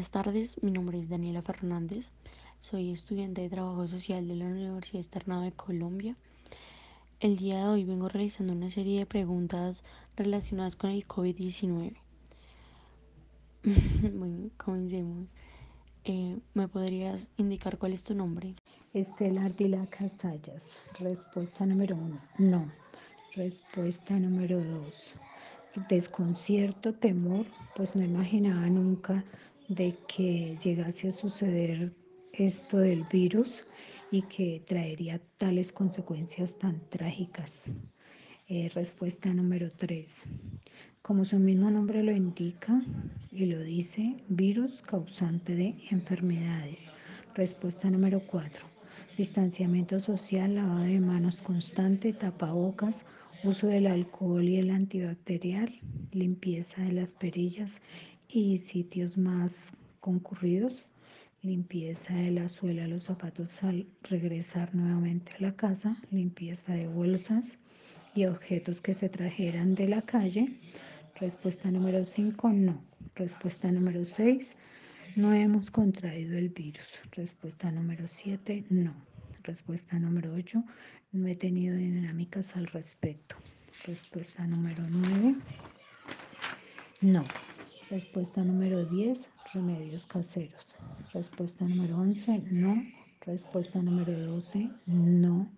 Buenas tardes, mi nombre es Daniela Fernández, soy estudiante de Trabajo Social de la Universidad Externada de Colombia. El día de hoy vengo realizando una serie de preguntas relacionadas con el COVID-19. bueno, comencemos. Eh, ¿Me podrías indicar cuál es tu nombre? Estela Ardila Casallas. Respuesta número uno, no. Respuesta número dos, desconcierto, temor, pues no imaginaba nunca de que llegase a suceder esto del virus y que traería tales consecuencias tan trágicas. Eh, respuesta número 3. Como su mismo nombre lo indica y lo dice, virus causante de enfermedades. Respuesta número 4. Distanciamiento social, lavado de manos constante, tapabocas, uso del alcohol y el antibacterial, limpieza de las perillas y sitios más concurridos, limpieza de la suela de los zapatos al regresar nuevamente a la casa, limpieza de bolsas y objetos que se trajeran de la calle. Respuesta número 5, no. Respuesta número 6, no hemos contraído el virus. Respuesta número 7, no. Respuesta número 8, no he tenido dinámicas al respecto. Respuesta número 9, no. Respuesta número 10, remedios caseros. Respuesta número 11, no. Respuesta número 12, no.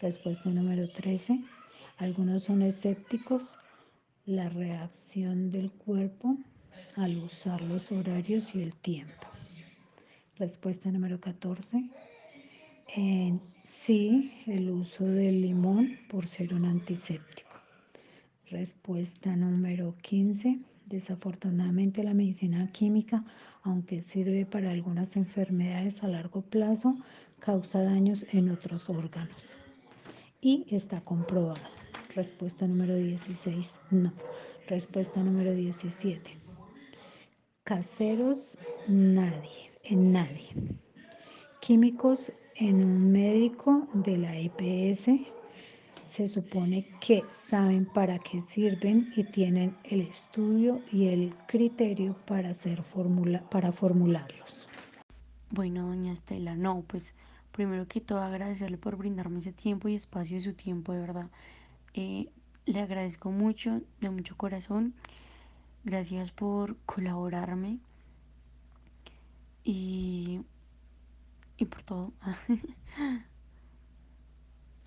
Respuesta número 13, algunos son escépticos. La reacción del cuerpo al usar los horarios y el tiempo. Respuesta número 14. sí, el uso del limón por ser un antiséptico. Respuesta número 15 Desafortunadamente la medicina química, aunque sirve para algunas enfermedades a largo plazo, causa daños en otros órganos. Y está comprobado. Respuesta número 16, no. Respuesta número 17. Caseros, nadie, en nadie. Químicos en un médico de la EPS se supone que saben para qué sirven y tienen el estudio y el criterio para, hacer formula, para formularlos. Bueno, doña Estela, no, pues primero que todo agradecerle por brindarme ese tiempo y espacio de su tiempo, de verdad. Eh, le agradezco mucho, de mucho corazón. Gracias por colaborarme y, y por todo.